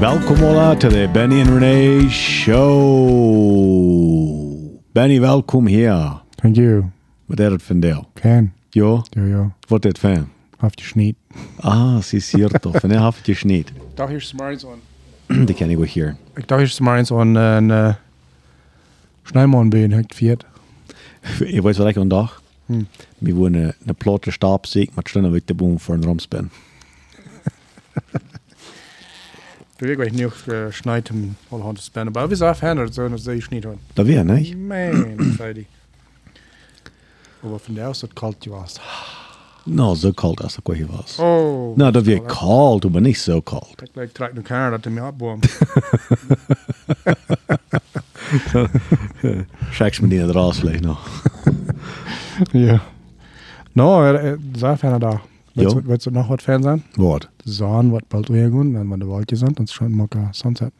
Welkom alla to the Benny and Renee Show. Benny, welkom hier. Thank you. Wat is het vandaag? Ken. Ja, Ja, ja. wat is het van? Haft je schneed. Ah, sie ist hier toch. Van heeft je niet. Ik dacht eerst maar eens aan. Die ken ik wel hier. Ik dacht eerst maar eens aan een uh, Schneimann ben, hekt viert. Je weet wat ik een dag? Hm. We wonen een platte stapzeek met stunnen uit de boom voor een ramspen. Du wirst gleich nicht uh, schneiden, alle Hand spannen. Aber wir sind verändert, so, das sehe ich nicht an. Dat weer, nee? Man, zei die. Aber von der aus, das kalt was. Nou, zo koud als ik wel hier was. Oh. Nou, dat weer koud, maar niet zo koud. Ik lijk trek nu kaart dat hij me abboom. Schijks me die naar de raas vleeg nog. ja. No, er, er, zijn fan daar. Weet je nog wat fan zijn? Wat? Zaan wat bald weer gaan, dan we de waldje zijn, dan schon mokker sunset.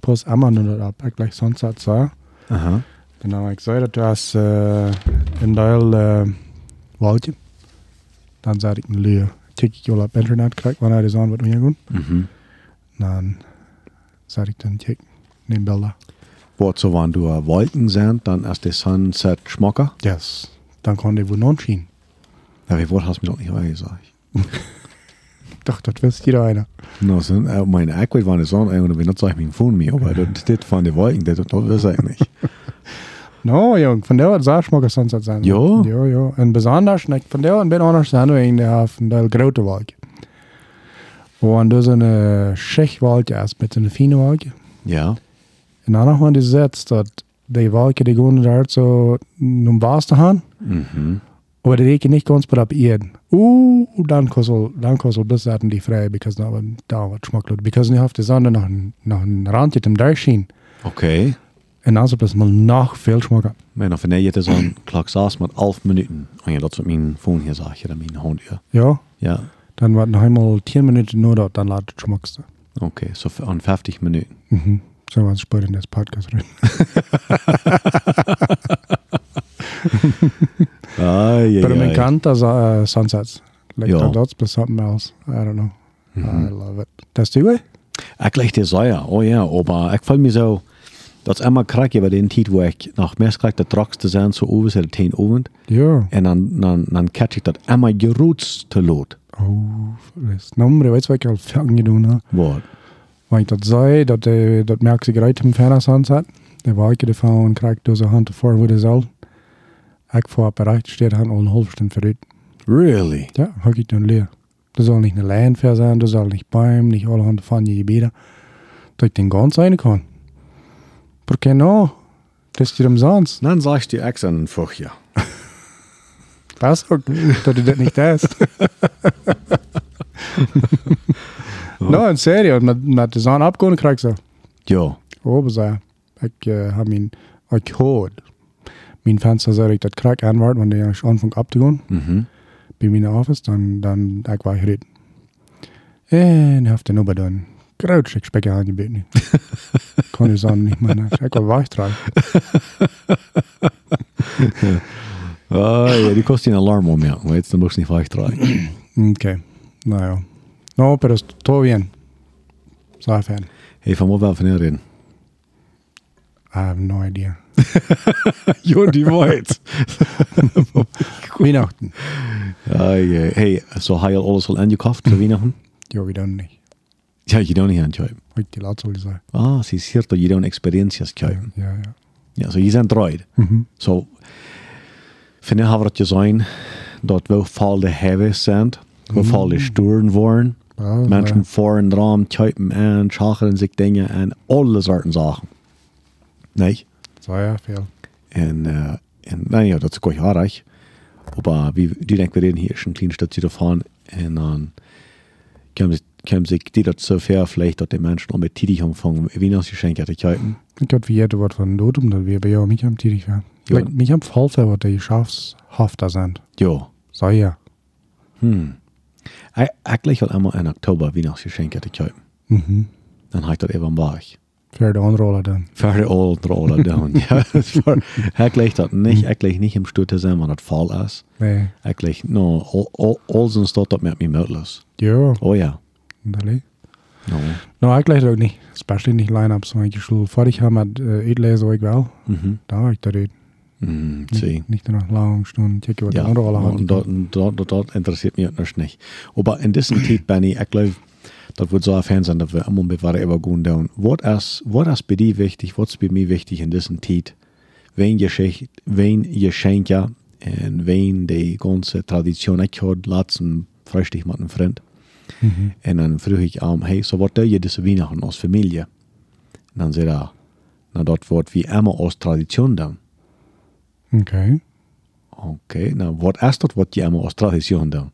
Plus immer nur dat ab, gleich sunset sah. Aha. Dan heb ik gezegd dat was uh, een deel uh, waldje. Dan zei ik een leer. Kijk ik op internet, kijk wanneer de zon wat weer gaan. Mhm. Dan zei ik dan, kijk, neem beelden. Wat so, wenn du äh, Wolken sind, dann ist der Sunset schmocker. Yes. Dan kon die wohl non zien. Ja, wie Wort hast du mir doch nicht mal gesagt. Ik dacht, dat wist jeder einer. No, so, äh, meine Equid war eine Sonne, und wenn das sag ich mir von mir, aber das, das von den Wolken, das, das weiß ich nicht. No, jong, van der zou smokker sunset zijn. Ja? Ja, ja. En besonders, ik van der ben anders zijn we in de van de grote wolkje. En dus een schichtwolkje is met een fine wolkje. Ja. En dan nog maar die zet dat die wolkje die gaan daar zo om was te gaan. Mhm. Aber die reken nicht ganz op Erden. Uh, dann kostet dann kostet bis Seiten die frei, because da da wat schmackelt. Because nicht auf der Sonne noch ein noch ein Rand mit dem Durchschien. Okay. En het dus mal noch veel schmacker. Men of wanneer je het zo'n klok saß met 11 minuten, en je dat met mijn phone hier zag, je dat mijn hond hier. Ja, Ja. dann war noch einmal 10 Minuten nur dort, dann ladet schmackst du. Okay, so an 50 minuten. Mhm. So was später in das Podcast rein. Ja, But ja. me encanta uh, sunsets. Like Ja. that, that's but something else. I don't know. Mhm. I love it. Das du way? Ik leg dir Säuer, oh ja, aber ich fall mir so, dat is immer krak, über den Tiet, wo ich nach mehr krak, der sein, so oben, so der Teen oben, Ja. und dann, dann, dann catch ich dat immer gerutzt te lot. Oh, das. Nou, maar weet wat ik al veel gedaan heb? Wat? Ich das sei, dat, uh, dat merk ik uit im Ferner Sunset. Der Wolke, der Frauen kriegt durch Hand vor, wo der soll. Ich vor bereits steht, al een halve stunde verrückt. Really? Ja, hab ich dann leer. Das soll nicht eine Leinfair sein, das soll nicht Bäume, nicht alle Hand von Gebiete. Dass ich den ganz rein kann. Por que no? Das ist dir umsonst. Dann sagst du einen Fuch, ja. Sagt, dass du das nicht hast. no, in serio, met, met de zon opgaan krijg ik ze. Ja. Oben zei ik uh, heb mijn, ik hoorde. Mijn venster zei ik dat krijg aanwaard, wanneer ik aanvang op te gaan. Mhm. bij mijn office, dan, dan ik was gereed. En heeft er nog bij doen. Groot, ik spreek aan je bed niet. Kon je zo niet meer. Ik was wegdraaien. Ah, ja, die kostet een alarm om, ja. Weet je, dan moest je niet vijf draaien. Oké, nou ja. No, pero es todo bien. Zo fan. Hey, van wat wel van reden? I have no idea. Die weet. Weihnachten. Ja, ja. Hey, so al alles al ingekauft für Weihnachten? Jo, we doen niet. Ja, niet aan het kijken. Ik die laatste wil zeggen. Ah, sie ist hier, dat je doet experienties kijken. Ja, ja. Ja, so zijn draait. Mhm. So, vind je hebben het zijn dat we valde hebben zijn, we valde sturen worden, Ja, mensen voor en raam kijken en schacheren zich dingen en alle soorten zaken. Nee? Zo ja, veel. En, uh, en nou ja, dat is goed aardig. Maar wie, die denken we hier ist ein kleines Stadtje davon und dann können, können sich die das so fair vielleicht, dass die Menschen auch mit Tidig anfangen, Weihnachtsgeschenke zu kaufen. Ik had vergeten wat van dood, omdat we bij jou niet am tidig waren. Ja. Like, mich am Fall wat die Schafshafter sind. Ja. So ja. Hm. Ich, ich gleich halt einmal in Oktober Weihnachtsgeschenke zu kaufen. Mhm. Dann habe ich das eben wach. Für de Anroller dann. Die Old Roller down. ja, war, ich gleich das nicht, ich nicht im Stutte sein, wenn das Fall ist. Nee. Ich gleich, no, all, sind dort, das mit mir möglich. Ja, Oh ja. dali. No. Nou, eigenlijk ook niet. Especially niet line-ups. Want je zal vorig jaar met uh, uitlezen ook wel. Mhm. Daar had ik dat uit. Mm, zie. Niet nog lang stunden. Checken wat Ja, de andere alle hadden. dort, dort, dort, interessiert mich das nicht. Aber in diesem Zeit, Benny, ich glaube, das wird so ein Fan sein, dass wir immer was immer gehen down. Was ist, was ist bei dir wichtig, was ist bei mir wichtig in diesem Zeit, wenn Geschenk, wenn Geschenke und wenn die ganze Tradition, ich hatte letzten Freitag mit einem Freund, Mhm. und dann frage ich ihm, hey, so was tue je diese Weihnachten als Familie? Und dann sagt er, na, dort wird wie immer als Tradition dann. Oké. Oké, nou wat is dat wat je allemaal als traditie doen?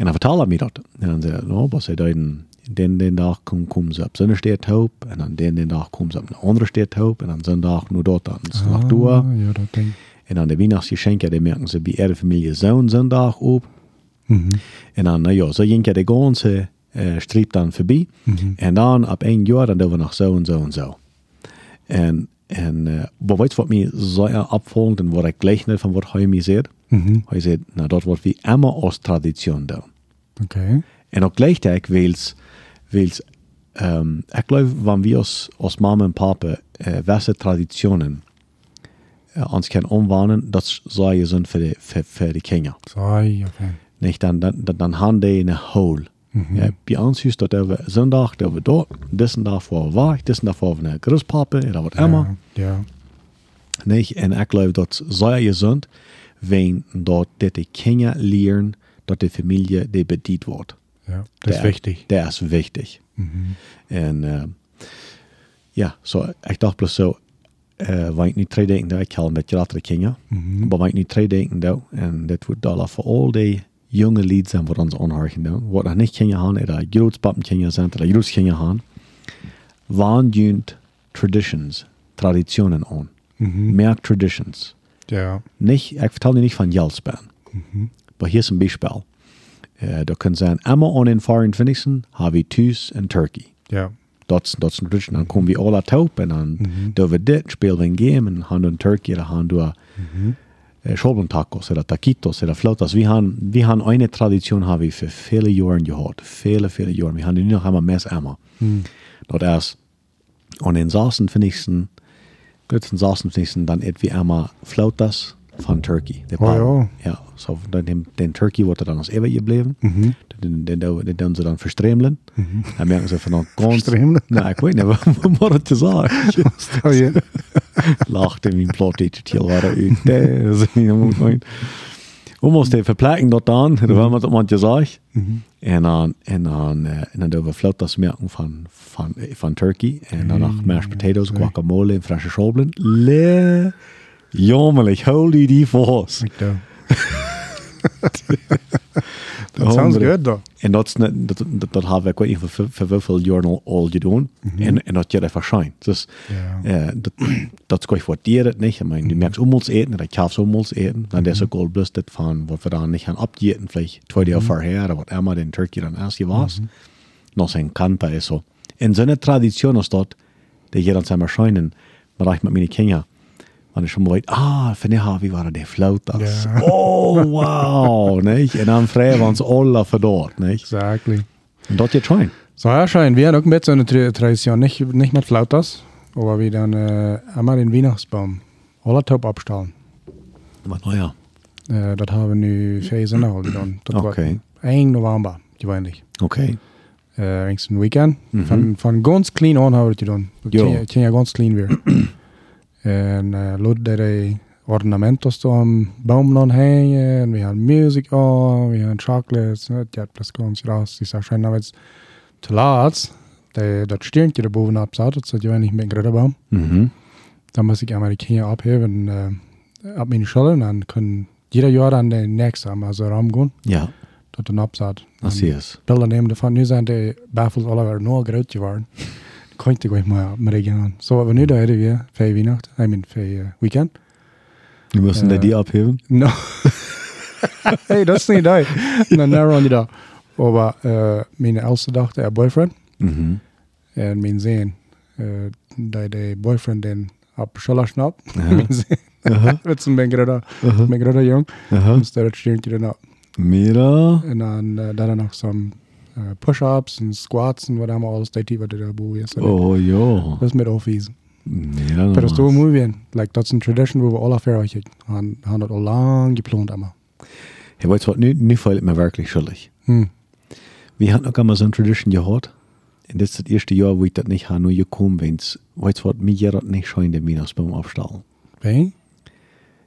En dan vertelde hij dat. En dan zei hij, was hij dan, den, den dag kom, komen ze op zo'n steerthoop, en dan den, den dag komen ze op een andere steerthoop, en dan zondag nu dat, dan nog door. Ah, ja, dat denk. En dan de Weihnachtsgeschenke, die merken ze bij ihre familie zo'n zondag op. Mhm. En dan, nou ja, zo ging je de ganze uh, streep dan voorbij. Mhm. En dan op één jaar, dan doen we nog zo en zo en zo. En, en uh, maar weet wat mij zeer opvallend en wat ik gleich niet van wat hij mij zegt? Mhm. Hij zei, nou, dat wordt wie immer als tradition doen. Oké. En ook gleichzeitig wils, wils ähm, ich glaube, wenn wir als, als Mama und Papa äh, welche Traditionen äh, uns können umwandeln, das sei sind für die, für, für die Kinder. Saai, oké. Nicht? Dann, dann, dann, haben die eine Hole. Mhm. Ja, bei uns ist das der Sonntag, der war dort, diesen Tag war ich, diesen Tag war eine Großpapa, oder was immer. Ja. Nicht? En ik geloof dat zeer gezond, wenn dat dat die Kinder leren dat de familie die bedient wordt. Ja. Dat is Der- wichtig. Der ist wichtig. Mhm. En uh, ja, so, ik dacht bloß so, uh, waar ik nu drie denken, dat ik al een beetje latere Kinder, Mhm. maar waar ik nu drie denken, dat, en dat wordt dan voor al die jonge lied zijn wat ons onhargen doen, wat nog niet Kinder hebben, oder grootpappen Kinder zijn, oder grootkinder hebben, waandunt traditions, traditionen aan. Mhm. Mehr traditions. Ja. Nicht, ich vertelle dir nicht von Jalsbahn. Mhm. Aber hier ist ein Beispiel. Äh, da können sein, einmal an den 24. haben wir Tüß in Turkey. Ja. Das ist natürlich, dann kommen wir alle taub und dann Mhm. da wird das, spielen wir ein Game und haben in Turkey, da haben wir Mhm. äh, Scholbentacos oder Taquitos oder Flautas. Wir haben, wir haben eine Tradition, haben wir für viele Jahre gehabt. Viele, viele Jahre. Wir haben die noch einmal mehr einmal. Mhm. Das ist an den 26. Götzen 26. dann etwa einmal Flautas von Turkey. Der Oh, Paar. Ja, so dann den, den Turkey wurde dann als ewig geblieben. Mhm. Den, den, den, den, sie dann verstremelen. Dann merken sie von ganz... Verstremelen? Nein, ich weiß nicht, was war das zu sagen? Stel je. Lachte mijn plottietje til waren uit. Det is helemaal We moesten verplekken dat dan, dat was wat iemand gezegd. En dan, en dan, uh, en dan doen we flautas merken van, van, van Turkey. En dan nog mashed potatoes, guacamole en frisse scholblen. Le, jammerlijk, hou die die. Ik doe. Dat sounds good, though. En dat, dat, dat, dat ik weet niet voor, hoeveel jaar al, al gedaan. En, en dat je dat verschijnt. Dus Ja. ja, dat, dat kan je waarderen niet. Ich meine, du merkst Umholz eten, oder kaufst Umholz eten. Dann der ist gold bloß das von, was wir dann nicht haben abgeten, vielleicht zwei Jahre vorher, oder was immer den Turkey dann erst war. Noch sein Kanter ist so. In einer Tradition ist dort, der jeder einmal scheinen, man reicht mit meinen Kindern. Und ich schon mal, ah, finde ich, wie war der Flautas? Ja. Oh, wow, nicht? Und dann freuen wir uns alle für dort, nicht? Exactly. Und dort jetzt schon. Så här scheint wir haben auch ein bisschen eine Tra- Tradition, nicht, nicht mit Flautas, aber wir dann äh, einmal den Weihnachtsbaum alle Taub abstellen. Aber naja, Äh, das haben wir nu vier Sonne getan. Das Okay. war 1 November, gewöhnlich. okay. Äh, ein Weekend. Mhm. Von, von ganz clean an haben wir das getan. Ja. ging ja ganz clean weer. en äh, låt de ornamentos då noch hängen, wir haben Musik an, wir haben Chocolates, ne, die hat das ganz raus. Die sagt schon, aber jetzt zu laat, de, das stirnt hier boven absaut, das ist ja nicht mit dem Baum. Mhm. Dann muss ich die Kinder abheben, äh, ab meine Schule, und dann können jeder Jahr dann den nächsten, also Raum gehen, Ja, dat dann absaut. das hier ist. Bilder nemen ervan. Nu zijn de baffels alweer nog groot geworden. Kan je toch maar met gaan. Zo wat we nu daar hebben weer, vijf weihnacht, I mean vijf uh, weekend. Wir müssen da Äh, die abheben. No. hey, dat is niet daar. Dan daar run je daar. Maar uh, mijn oudste dochter, haar boyfriend, Mhm. en mijn zin, uh, dat de boyfriend den op school snap. Aha. Mijn zin. Aha. Het is een ben grote, Aha. ben grote jong. Aha. Dus dat stuurt je dan op. Mira. En dan uh, daarna nog zo'n uh, push-ups en squats en wat allemaal alles deed wat er daarboven is. Oh ja. Dat is met offies. Ja, Maar dat is toch normaal. mooi weer. Like, dat is een tradition we alle ver Han, han dat al lang geplant allemaal. Ja, weißt du was, nu, nu ich mir wirklich schuldig. Hm. Wir hatten auch einmal so eine Tradition gehabt. Und das ist das erste Jahr, wo ich das nicht habe, nur gekommen bin. Weißt du was, mir geht das nicht scheint, der Minas beim Abstellen. Bij?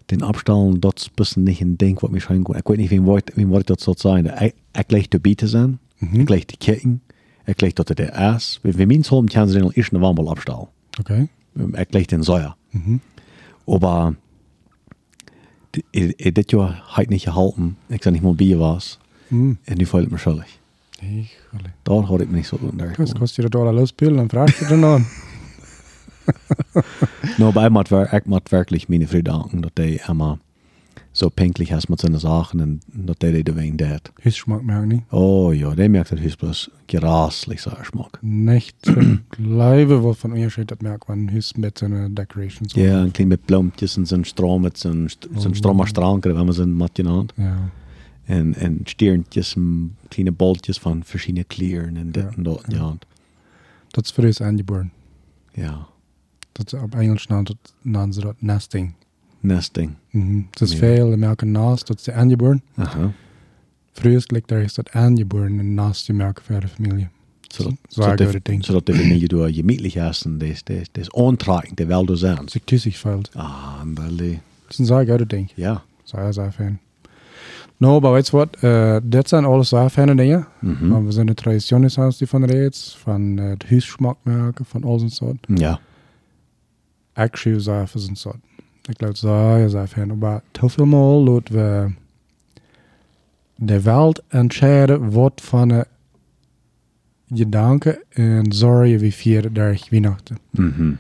Den Abstellen, das ist ein bisschen nicht ein Ding, was mir scheint. Ich weiß nicht, wie weit das soll sein. Ich, ich gleich die Biete sein, Mhm. ich gleich die Ketten, ich gleich dort der Ass. Wenn wir meinen Holm, können sie den ersten Warmball abstellen. Oké. Ich gleich den Säuer. Mhm. Aber die- ich, ich das Jahr halt nicht gehalten. Ich sag nicht mal Bier was. Hm. Und fühle ich mich schuldig. Ik, allee. Da hatte ich mich nicht so unter. Dus kost je dat al lospullen en vraag je dan aan. No, aber ich muss wer- ich muss wirklich meine Frau danken, dass die immer so pünktlich ist mit seinen Sachen und dass die die wegen dat. Hussmaak merk niet. Oh ja, die merkt das ist bloß geraslich, so Geschmack. Nicht gleibe wat van onderscheid dat merk van hus met zijn decorations. Ja, ein klein mit Blumpjes und ein Strom mit so ein Strom Stranke, wenn man so mal genannt. Ja. Und, Stirntjes und kleine Boltjes von verschiedenen Klieren und Ja, dit und dort, ja. ja. Dat is voor ons aangeboren. Ja, Dat is op Engels naam dat naam ze dat nesting. Nesting. Mhm. Het is Ja. veel, de merken naast, dat is de aangeboren. Aha. Vroeger ligt daar is dat aangeboren en naast die merken voor de familie. So, dat- Zo so, ik dat- het ding. so dass die Familie du gemütlich essen, das, das, das antragen, der will du sein. Als ik tussen valt. Ah, en wel, eh, Dat is een zaak uit het ding. ja. Sehr, sehr fan. No, aber weißt du was? Äh, das sind alles sehr feine Dinge. Mhm. Aber wir sind eine Tradition, ist die von Räts, von äh, Hüßschmackmerken, von all so Sort. Ja. Actually, sehr für so Sort. Ich glaube, sehr, sehr fan. Aber viel Mal, laut wir de Welt entscheiden, wat van de gedanken en zorgen we vieren daar Weihnachten. Mhm.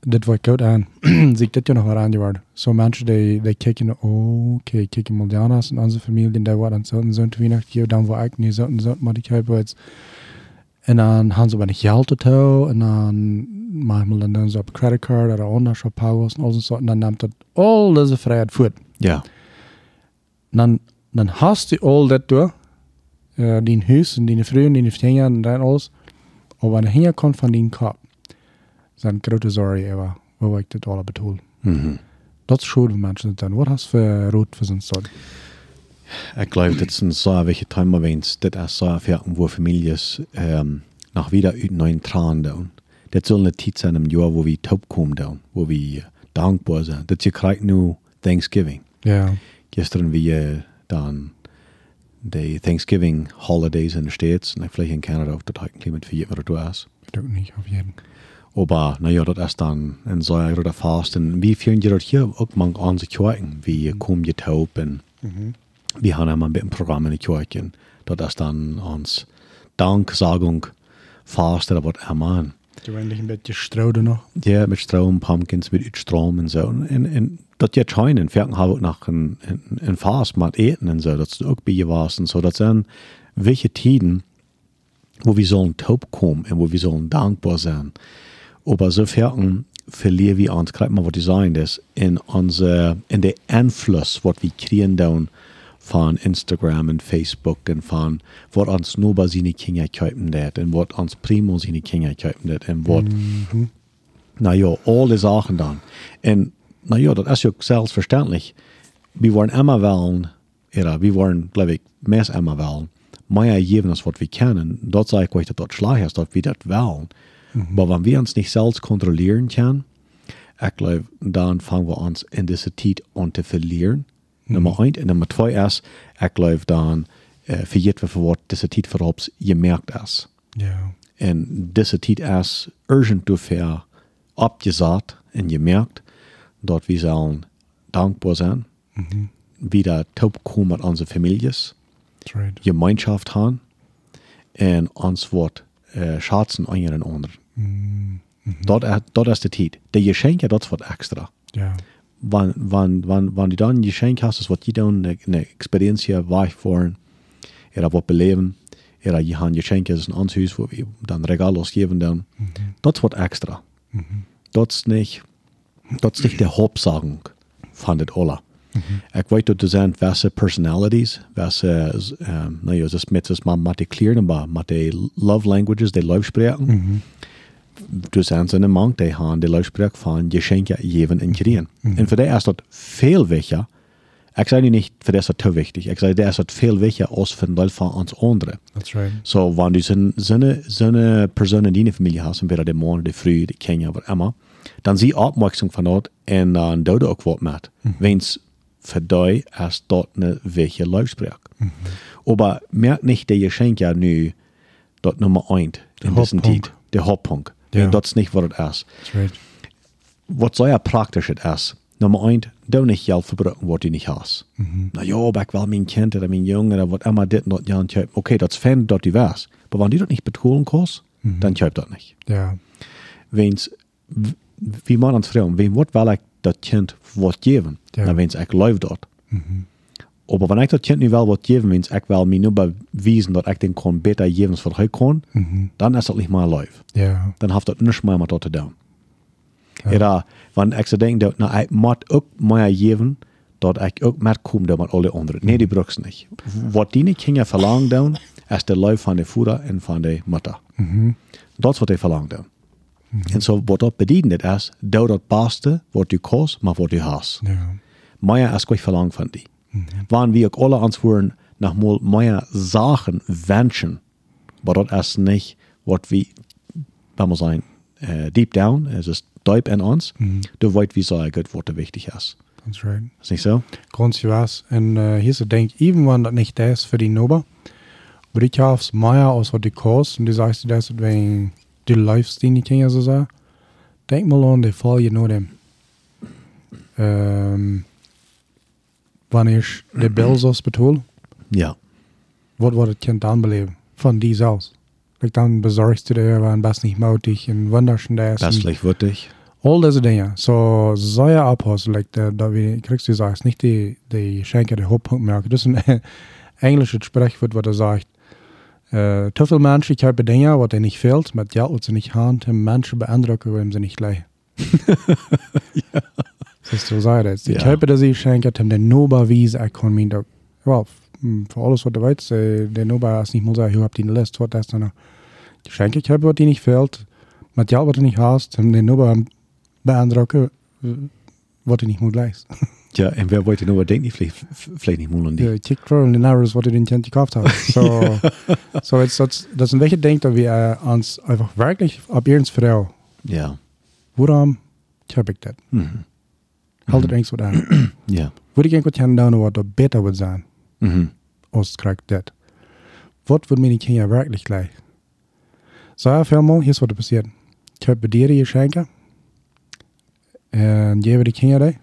dit wordt koud aan. Zie ik dit jaar nog wel aan geworden. Zo mensen die, die kijken, oh, oké, kijken Moldanas en onze familie, die wordt aan zo'n zo'n Weihnacht hier, dan word ik nu zo'n zo'n, maar ik heb het. En dan gaan ze bij de geld toe, en dan manchmal dan doen ze op creditcard, oder anders op powers en al zo'n soort, en dan neemt dat al deze vrijheid voort. Ja. En dan, dan hast du al dat door, uh, die huis en die vrouw en die vrienden en dan alles, aber wanneer je komt van die kop, zijn grote zorgen ever, waar ik dit alle bedoel. Mhm. Dat is goed voor mensen dan. Wat hast voor rood voor zijn soort? Ich glaube, das sind so welche Timer, wenn es das ist so Fährten, wo Familien ähm, nach wieder über neuen Tran down. Das soll eine Zeit sein im Jahr, wo wir taub kommen down, wo wir dankbar sind. Das ist gerade nur Thanksgiving. Ja. Gestern wir dann die Thanksgiving Holidays in den States und vielleicht in Kanada auch das heute mit vier oder du hast. Ook niet, auf jeden. Aber naja, das ist dann ein so ein oder fast. Und wie führen die das hier auch man an sich Kirchen, wie kommen die taub und wir haben einmal mit dem Programm in die Kirchen. Das ist dann uns Danksagung fast, aber einmal. Je bent een beetje strooden nog. Ja, mit Strom, Pumpkins, mit Strom und so. Und, und, und das jetzt scheinen, fährten haben auch nach ein, ein, ein Fast mit Eten und so, das ist auch bei was und so. Das sind welche Tiden, wo wir sollen taub kommen und wo wir sollen dankbar sein. Aber so fährten verlieren wir uns, gerade mal, was ich sagen, das in unser, in der Einfluss, was wir kriegen dann von Instagram und Facebook und von, was uns nur bei seinen Kindern kaufen das und was uns primo seine Kinder kaufen das und was, naja, alle Sachen dann. Und naja, das ist ja selbstverständlich. Wir wollen immer wählen, oder wir wollen, glaube ich, mehr immer wählen. Mehr geben, als was wir kennen. Dort sage ich euch, dass das schlecht ist, dass wir das wählen. Aber wenn wir uns nicht selbst kontrollieren können, ich glaube, dann fangen wir uns in dieser Zeit an zu verlieren. Nummer eins. Und Nummer zwei ist, ich glaube, dann äh, für jedes Wort diese Zeit für uns gemerkt ist. Ja. En deze tijd is urgent dafür abgesagt en gemerkt, dat we zullen dankbaar zijn, wieder taub kommen mit unseren Familien, That's right. Gemeinschaft haben en ons wordt äh, schatzen an ihren anderen. Dat, is- dat is de tijd. De geschenken, dat wat extra. Ja. Wann, wann, wann, wann du dann ein Geschenk hast, ist was dann eine, eine Experienz wahrfahren, oder was beleven, oder die haben Geschenke, das ist ein Anzug, wo wir dann Regalos geben dann. Das ist was extra. Das ist nicht, das ist nicht der Hauptsagung von das alle. Ik weet dat er zijn welke personalities, welke, um, nou ja, das met das man met de kleren, maar met de love languages, die love spreken. Er zijn ze een man die gaan de spreken van geschenken geven en krijgen. En voor die is dat veel wichtiger. Ik zei nu niet, voor die is dat te wichtig. Ik zei, dat is dat veel wichtiger als voor deel van ons anderen. That's right. So, wenn du so eine Person in deiner Familie hast, entweder der Mann, die Frau, die Kinder, was immer, dann sie Abwechslung von dort und dann dort auch was mit. Wenn es für dich erst dort eine welche Laufsprech. Aber merkt nicht der Geschenk ja nu dort Nummer eins in diesem. Zeit. Der Hauptpunkt. Ja. Das ist nicht, was es ist. That's right. Was so ja praktisch es ist. Nummer eins, du nicht Geld verbruiken, was du nicht hast. Na ja, aber ich will mein Kind oder mein Junge oder was immer dit und das ja. Okay, das fein, dass du weißt. Aber wenn du das nicht betonen kannst, dann köp das nicht. Yeah. Wens, w- wie man ans Frauen, wem wird ich das Kind was geben? Ja. Dan wens ich läuft dort. Aber wenn ich das Kind nicht will was geben, wens ich will mir nur beweisen, dass ich den kann besser geben, was ich kann, dann ist das nicht mal läuft. Yeah. Dan heeft dat niks meer met dat te doen. Ja. want ik zou denken dat nou, ik moet ook meer geven, dat ik ook met kom doen met alle anderen. Nee, die brooks niet. Wat die kinderen verlangen doen, is de life van de vader en van de moeder. Dat is wat die verlangen doen. En zo wat dat betekent is, doe dat beste wat je kost, maar wat je haast. Yeah. Meer is ik verlang van die. We ook alle antwoorden nog mal meer zaken wensen, maar dat is niet wat we, laten we zeggen, uh, deep down, es ist diep in ons, du weißt, wie sagen, wat er wichtig ist. That's right. Ist nicht so? Ganz was. En uh, hier is het denk, even wanneer dat niet is voor die nober, maar ik heb meer als wat die kost, en die zegt dat het wegen die lifestyle die kinderen zo zeggen. Denk mal aan de val je nodig. Um, wanneer ik de bills betoel, Ja. wat wordt het kind dan beleven? Van die zelfs. Like dan bezorgst du dir, waren best nicht mutig und wunderschön das. und Bestlich würdig. All diese Dinge. So, so ja abhaust, like, da, da wie, kriegst du sagst, nicht die, die Schenke, der Hauptpunkt merken. Das ist ein englisches Sprichwort, wo er sagt, äh, zu viele Menschen, ich habe Dinge, was dir nicht fehlt, mit Geld, was sie nicht haben, die Menschen beeindrucken, wenn sie nicht leih. ja. Das ist so sei das. Ich Ja. habe das ich schenke, dem der Noba Wiese, ich kann mir da, well, f- für alles, was du weißt, äh, der Noba ist nicht mal sagen, ich hab die das dann noch. Die Schenke, ich habe, was dir nicht fehlt, Geld, was du nicht hast, dem der Noba beeindrucken, äh, was du nicht mal leist. Ja, und wer wollte nur denken, vielleicht, vielleicht nicht mal an die. Ja, ich kick in den Arrows, was du den Kind gekauft hast. So, so jetzt, das, das sind welche denkt, dass wir uns einfach wirklich ab ihrens Frau, Ja. woran habe ich das? Mhm. Haltet irgendwas was an. Ja. Würde ich irgendwas haben, dann, was da besser wird sein, Mhm. als kriegt das. Was wird mir die Kinder wirklich gleich? So, ja, viel mal, hier ist was da passiert. Ich habe dir die Geschenke und gebe die Kinder die.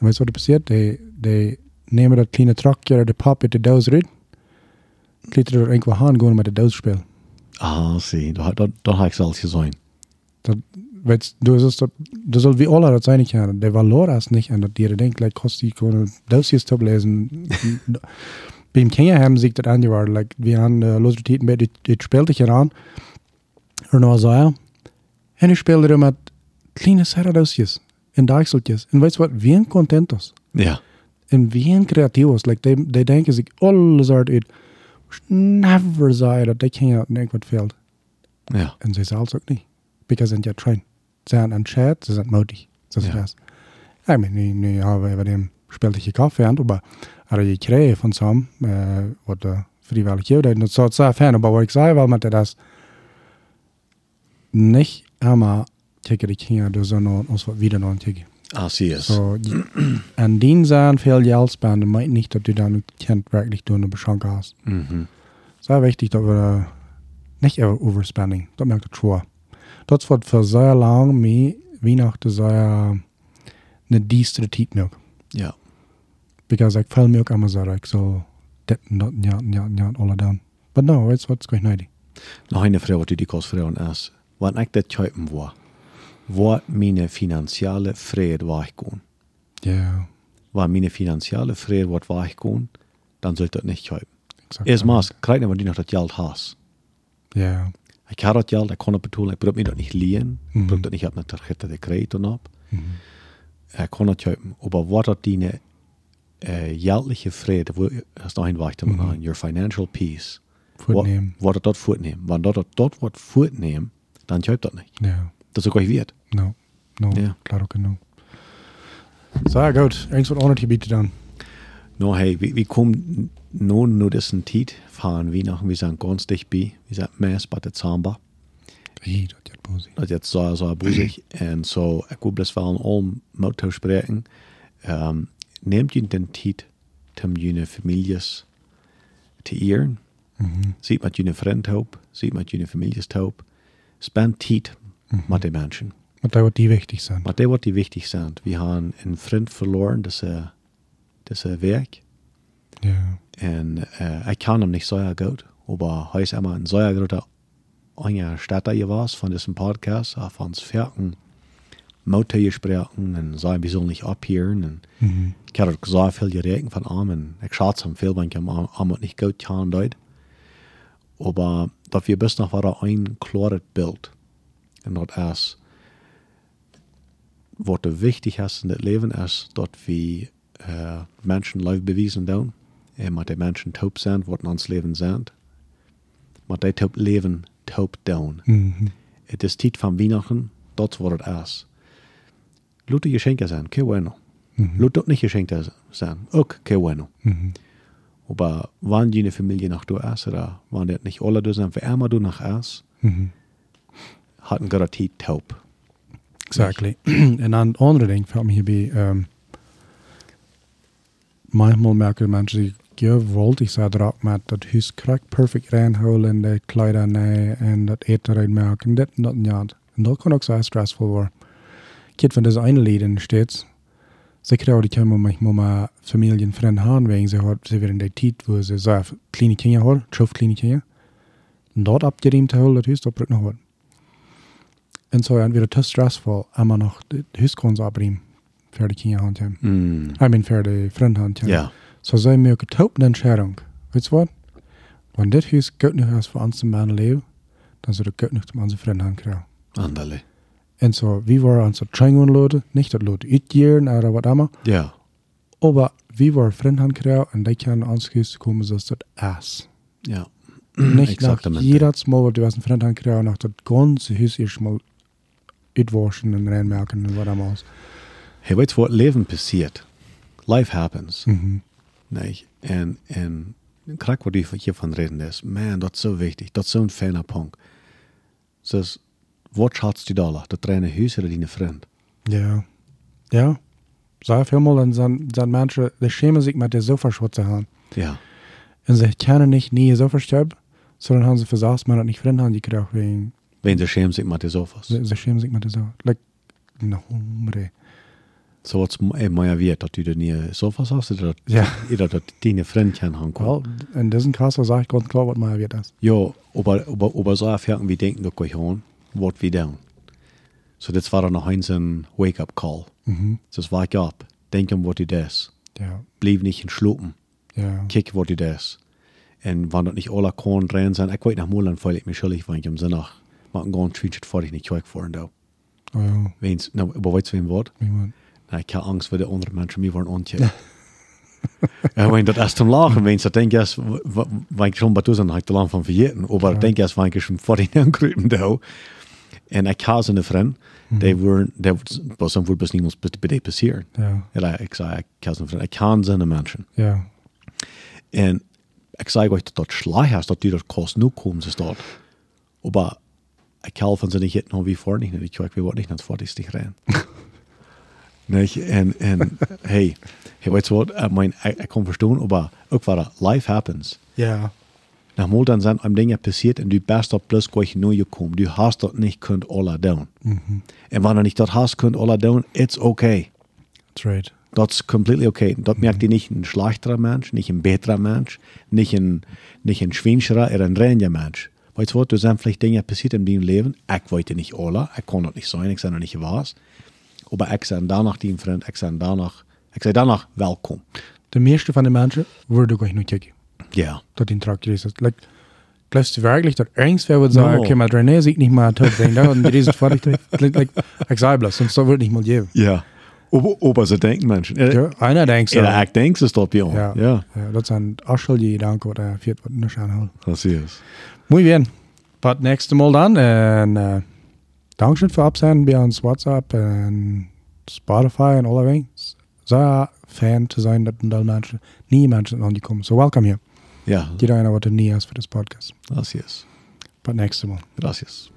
Und weißt du, was da passiert? Die, die nehmen das kleine Traktor oder die Pappe, die Dose rein, klettern dort irgendwo hin, gehen mit der Dose spielen. Ah, zie, dat, dat, dat had ik zelfs gezien. Dat, weet, du, ist das, das soll wie alle das sein können. Der Valor ist nicht an das Tiere denkt, like, kostet die das hier zu lesen. Beim Kinder haben sich das angehört, like, wir haben äh, los Titen bei, das spielt dich heran. Und dann ja. Und ich spiele mit kleinen Serradosjes und Deichseltjes. Und weißt du was, ein Contentos. Ja. Und ein Kreativos. Like, die, die denken sich alles uit uit. Never zei dat die Kinder irgendwas fehlt. Ja. En ze zelfs ook niet. Because ze zijn ja train. Chat, ze zijn moedig. Dat is Ja. het. Ja, men nu, nu we bij hem speelt ik kaffe aan, maar er je kreeg van sam, uh, wat uh, vrijwillig je deed. Dat zou het zijn fijn, maar wat ik zei wel met dat niet helemaal tegen de kinderen, dus dan ons wat wieder nog tegen. Ah, zie es. So, an den zijn veel Gelsbanden meint nicht, dass du dann ein Kind wirklich nur eine Beschränkung hast. Mhm. Sehr wichtig, dass wir nicht über Overspending, das merkt das schon. Das wird für sehr lang mehr Weihnachten sehr eine diestere Tietmilch. Ja. Because ich viel Milch immer sagen, ich soll das das ja ja ja alle dann. But no, gleich nicht. Nog een vraag wat u die kost vragen is. Wanneer ik dat kopen wil, wat mijn financiële vrede waar ik kon. Ja, Waar mijn financiële vrede wordt waar ik kon, dan zult dat niet kopen. exakt. Erstmal, krijg je die nog dat geld hast. Ja, Ik heb dat geld, ik kon het betoelen, ik probeer me dat niet leren. Ik Mhm. probeer dat niet op een tarjeta de kredit op. mhm. Ik kon het kopen. Maar wat dat die äh, jährliche Friede, wo hast noch ein weiter Mhm. an, your financial peace. Voortnemen. Wat dat dort fortnehmen. Wenn dort dort wat fortnehmen, dann schreibt das nicht. Ja. Das ist auch wird. No. No. Ja. Claro que no. Så ja, goed. Eens wat onder te bieden dan. No, hey, wie, wie kommen nun nur diesen Tiet fahren, wie nach, wir sind ganz dicht bei, wir sind mehr bei der Zamba. Ih, dat je boos. Dat jetzt so, so abusig. En so, best wel een om met te spreken. Um, neemt je den tijd om je families te eeren. Mhm. Ziet met je vriend op. Ziet met je families op. Spend tijd met die mensen. Maar dat wordt die wichtig. Maar dat wordt die wichtig zijn. We hebben een vriend verloren, dat is, uh, dat is uh, werk. Ja. En uh, ik kan hem niet zo goed. Maar hij is immer een zo grote Angestellter gewesen von diesem Podcast, auf uns Ferken, Motor gesprochen und sagen, wir sollen nicht abhören. Und Mhm. ich habe so viel geredet von und ich schaue es viel, wenn ich am Arm nicht gut kann dort. Aber dafür bis noch war ein klares Bild. Und das ist, was wichtig ist in das Leben ist, dass wir äh, Menschen live bewiesen tun. Und mit den Menschen taub sind, was in uns Leben sind. Mit den taub Leben taub tun. Mhm. Het is tijd van Weihnachten, dat wordt het is. Laat de geschenken zijn, que bueno. Mhm. Laat dat niet geschenken zijn, ook que bueno. Mhm. Aber wann die Familie nach du ist, oder wann das nicht alle du sind, wer immer du nach ist, Mhm. hat ein Garantie taub. Exactly. en dan het andere ding van me hierbij, um, manchmal merken mensen ik zei er ook met dat huis krijgt perfect reinhouden en de kleider nee en dat eten erin merken en dit en dat en ja. En dat kan ook heb van deze ene lieden steeds, zeker ook die manchmal maar familie en vrienden gaan wegen, ze had ze weer in de tijd waar ze zo kleine kinderen hadden, twaalf kleine kinderen. En dat abgeriemd te houden, dat huis, dat brengt nog wat. En zo entweder te stressvol, aber noch het huis kon ze abriemen. Voor hand hebben. Mm. I mean, voor vrienden hand hebben. Ja, So sei mir getaupt Entscheidung. Weißt du was? Wenn das Haus Gott nicht ist für uns zum Mann leben, dann soll das Gott nicht zum unsere Freunde ankriegen. andale. Und so, wie war unser Training Leute, nicht das Leute itgieren oder was immer, Ja, aber wie war Freunde ankriegen und die können ans Haus kommen, so ist das Ass. ja. Nicht nach jedes Mal, wo du hast einen Freund ankriegen, nach das ganze Haus erstmal uitwaschen und reinmerken und was immer ist. Hey, weißt du, was Leben passiert? Life happens. Mhm. Nee, en, en krak wat die hiervan reden ist, man, dat is zo wichtig, dat is zo'n fijne Punkt. Dus, wat schatst du da? Dat reine huis oder deine Freund? Ja. Ja. Sehr viel mal, dann sind, sind Menschen, die schämen sich mit der Sofaschwutze haben. Ja, Und sie kennen nicht nie so verstirbt, sondern haben sie versagt, man hat nicht Freunde haben, die kriegen wegen, wenn sie schämen sich mit den Sofas. sie, sie schämen sich mit der Sofa. Like, no, hombre. So wat eh, meer weet, dat u er niet Sofas hast, oder Ja. oder dat deine Freund kan haben Well, in diesem Kassel sage ich ganz klar, was mal wird das. Ja, aber, aber, aber so erfahren wir denken, dass wir hören, was wir tun. So, das war dann noch ein Wake-up-Call. Mhm. Das wake up, denk an, was du das. Ja, Bleib nicht in Schlupen. ja. Kick, was du das. Und wenn das nicht alle Korn drin sind, ich weiß nach Molan, weil ich mich schuldig, wenn ich am Sonntag mal einen ganzen Tweet vor ich nicht check fahren da. Oh ja, Wenn's, na, aber weißt du, wem Wort? wie man. Na, ich habe Angst, weil die anderen Menschen mir waren uncheck. ja, wenn das erst zum Lachen, wenn ich denke, erst, wenn ich schon bei du sind, habe ich den Lachen von verjeten. Aber Ja. denk erst, wenn ich schon vor den angerufen da. Und ich habe so eine Freund, die waren, die, was dann wohl bis niemals bei bei dir passieren. Ja, Eller ich sage, ich habe so eine Freund, ich kann so eine Menschen. ja. Und ich sage euch, dass dort schlecht ist, dass die dort kost nur kommen, ist dort. Aber ich kann von sie nicht jetzt noch wie vor nicht, ich weiß, wir wollen nicht nach vor dich rein. nicht? Und, und hey, hey, weißt du was, ich meine, ich, ich kann verstehen, aber auch war life happens. Ja, Nach mal dann sind einem Dinge passiert und du bist dort bloß gleich neu gekommen. Du hast dort nicht könnt alle down. Und wenn du nicht dort hast könnt alle down, it's okay. that's right. Is completely okay. Dat merkt ihr nicht ein schlechterer Mensch, nicht ein besserer Mensch, nicht ein, nicht ein schwinscherer oder ein reiner Mensch. Weißt du was, da sind vielleicht Dinge passiert in deinem Leben, ich wollte nicht alle, ich kann das nicht sein, ich sage noch nicht was. Aber ich sage danach dein Freund, ich sage danach, ich sage danach willkommen. De meeste van de mensen worden ook niet kijken. Ja. Dat die Trak is. Like, glaubst du wirklich, dass irgendwer wird sagen, No. okay, mit René sieht nicht mal tot wegen da und die ist fertig. ich sage bloß, sonst wird nicht mal geben. Ja. Opa ze denken mensen. Er, Ja, einer denkt so. er echt denkt ze stop, ja. Ja. Ja, Ja, dat zijn Aschel die dank wat er viert wat niet aanhouden. dat is. Muy bien. Tot nächste Mal dann. En uh, Dankeschön für Absenden bei uns WhatsApp en Spotify en alle dingen. Sehr fan te zijn dat er mensen, nie die komen. So welcome hier. Ja, Jeder einer wat er nie is voor this podcast. is. Tot nächste Mal. Gracias.